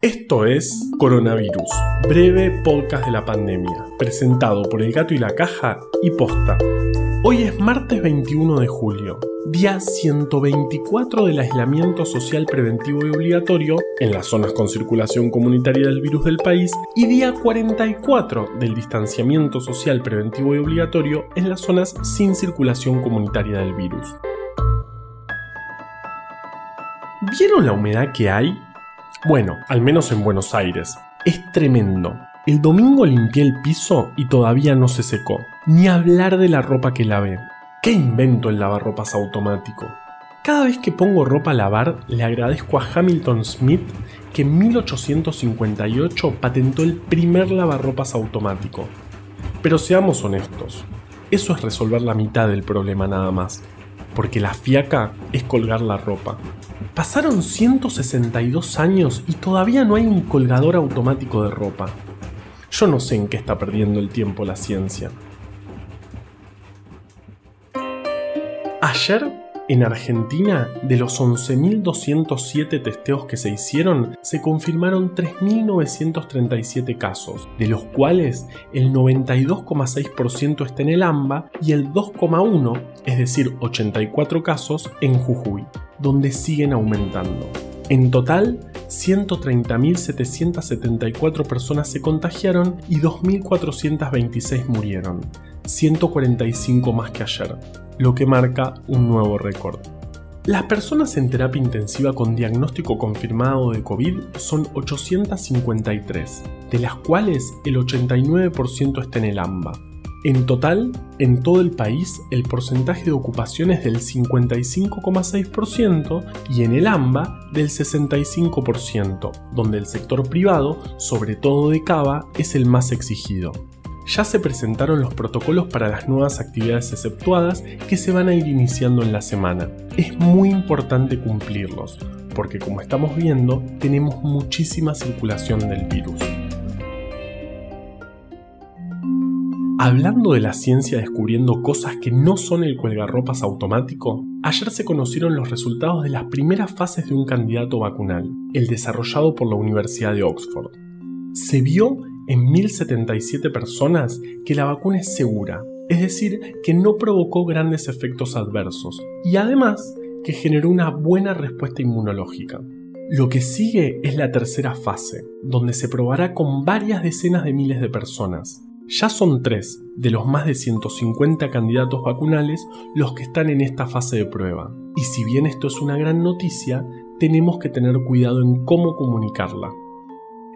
Esto es Coronavirus, breve podcast de la pandemia, presentado por El Gato y la Caja y Posta. Hoy es martes 21 de julio, día 124 del aislamiento social preventivo y obligatorio en las zonas con circulación comunitaria del virus del país y día 44 del distanciamiento social preventivo y obligatorio en las zonas sin circulación comunitaria del virus. ¿Vieron la humedad que hay? Bueno, al menos en Buenos Aires. Es tremendo. El domingo limpié el piso y todavía no se secó. Ni hablar de la ropa que lavé. ¿Qué invento el lavarropas automático? Cada vez que pongo ropa a lavar, le agradezco a Hamilton Smith que en 1858 patentó el primer lavarropas automático. Pero seamos honestos, eso es resolver la mitad del problema nada más, porque la fiaca es colgar la ropa. Pasaron 162 años y todavía no hay un colgador automático de ropa. Yo no sé en qué está perdiendo el tiempo la ciencia. Ayer, en Argentina, de los 11.207 testeos que se hicieron, se confirmaron 3.937 casos, de los cuales el 92,6% está en el AMBA y el 2,1%, es decir, 84 casos, en Jujuy donde siguen aumentando. En total, 130.774 personas se contagiaron y 2.426 murieron, 145 más que ayer, lo que marca un nuevo récord. Las personas en terapia intensiva con diagnóstico confirmado de COVID son 853, de las cuales el 89% está en el AMBA, en total, en todo el país, el porcentaje de ocupación es del 55,6% y en el AMBA del 65%, donde el sector privado, sobre todo de Cava, es el más exigido. Ya se presentaron los protocolos para las nuevas actividades exceptuadas que se van a ir iniciando en la semana. Es muy importante cumplirlos, porque como estamos viendo, tenemos muchísima circulación del virus. Hablando de la ciencia descubriendo cosas que no son el cuelgarropas automático, ayer se conocieron los resultados de las primeras fases de un candidato vacunal, el desarrollado por la Universidad de Oxford. Se vio en 1077 personas que la vacuna es segura, es decir, que no provocó grandes efectos adversos y además que generó una buena respuesta inmunológica. Lo que sigue es la tercera fase, donde se probará con varias decenas de miles de personas. Ya son tres de los más de 150 candidatos vacunales los que están en esta fase de prueba. Y si bien esto es una gran noticia, tenemos que tener cuidado en cómo comunicarla.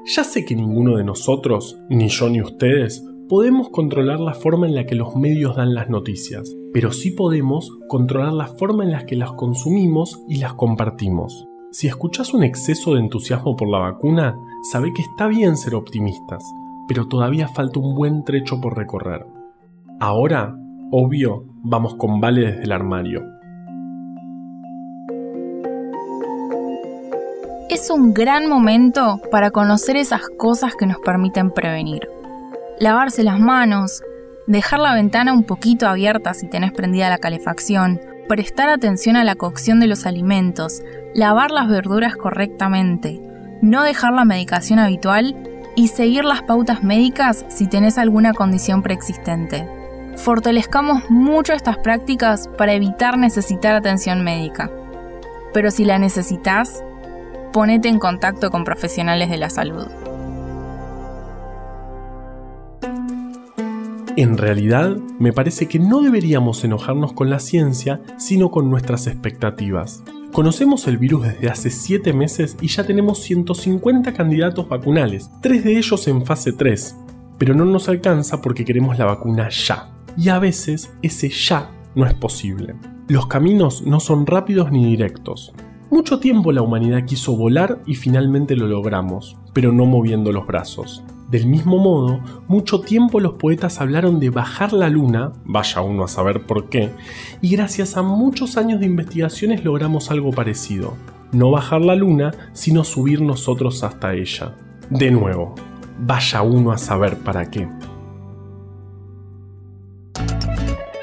Ya sé que ninguno de nosotros, ni yo ni ustedes, podemos controlar la forma en la que los medios dan las noticias, pero sí podemos controlar la forma en la que las consumimos y las compartimos. Si escuchas un exceso de entusiasmo por la vacuna, sabe que está bien ser optimistas, pero todavía falta un buen trecho por recorrer. Ahora, obvio, vamos con Vale desde el armario. Es un gran momento para conocer esas cosas que nos permiten prevenir. Lavarse las manos, dejar la ventana un poquito abierta si tenés prendida la calefacción, prestar atención a la cocción de los alimentos, lavar las verduras correctamente, no dejar la medicación habitual y seguir las pautas médicas si tenés alguna condición preexistente. Fortalezcamos mucho estas prácticas para evitar necesitar atención médica. Pero si la necesitas, ponete en contacto con profesionales de la salud. En realidad, me parece que no deberíamos enojarnos con la ciencia, sino con nuestras expectativas. Conocemos el virus desde hace 7 meses y ya tenemos 150 candidatos vacunales, 3 de ellos en fase 3, pero no nos alcanza porque queremos la vacuna ya. Y a veces ese ya no es posible. Los caminos no son rápidos ni directos. Mucho tiempo la humanidad quiso volar y finalmente lo logramos, pero no moviendo los brazos. Del mismo modo, mucho tiempo los poetas hablaron de bajar la luna, vaya uno a saber por qué, y gracias a muchos años de investigaciones logramos algo parecido. No bajar la luna, sino subir nosotros hasta ella. De nuevo, vaya uno a saber para qué.